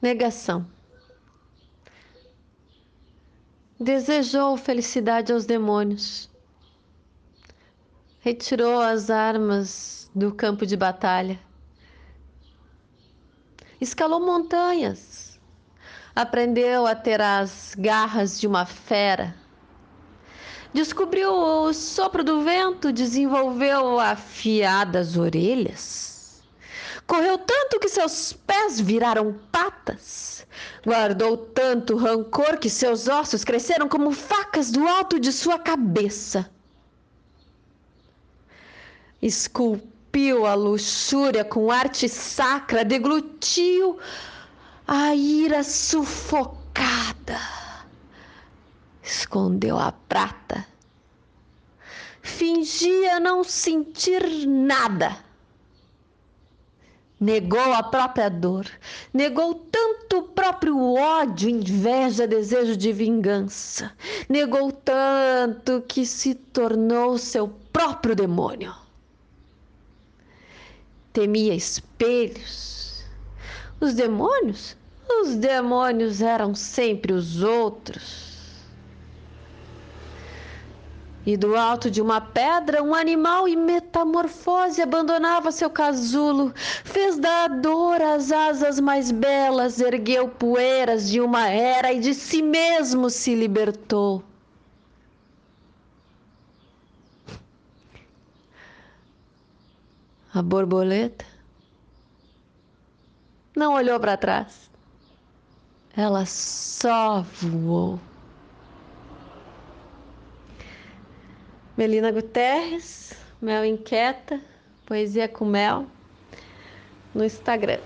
Negação. Desejou felicidade aos demônios. Retirou as armas do campo de batalha. Escalou montanhas. Aprendeu a ter as garras de uma fera descobriu o sopro do vento, desenvolveu afiadas orelhas. Correu tanto que seus pés viraram patas. Guardou tanto rancor que seus ossos cresceram como facas do alto de sua cabeça. Esculpiu a luxúria com arte sacra, deglutiu a ira sufocada escondeu a prata. Fingia não sentir nada. Negou a própria dor, negou tanto o próprio ódio, inveja, desejo de vingança. Negou tanto que se tornou seu próprio demônio. Temia espelhos. Os demônios? Os demônios eram sempre os outros e do alto de uma pedra, um animal em metamorfose abandonava seu casulo, fez da dor as asas mais belas, ergueu poeiras de uma era e de si mesmo se libertou. A borboleta não olhou para trás. Ela só voou. Melina Guterres, Mel Inquieta, Poesia com Mel, no Instagram.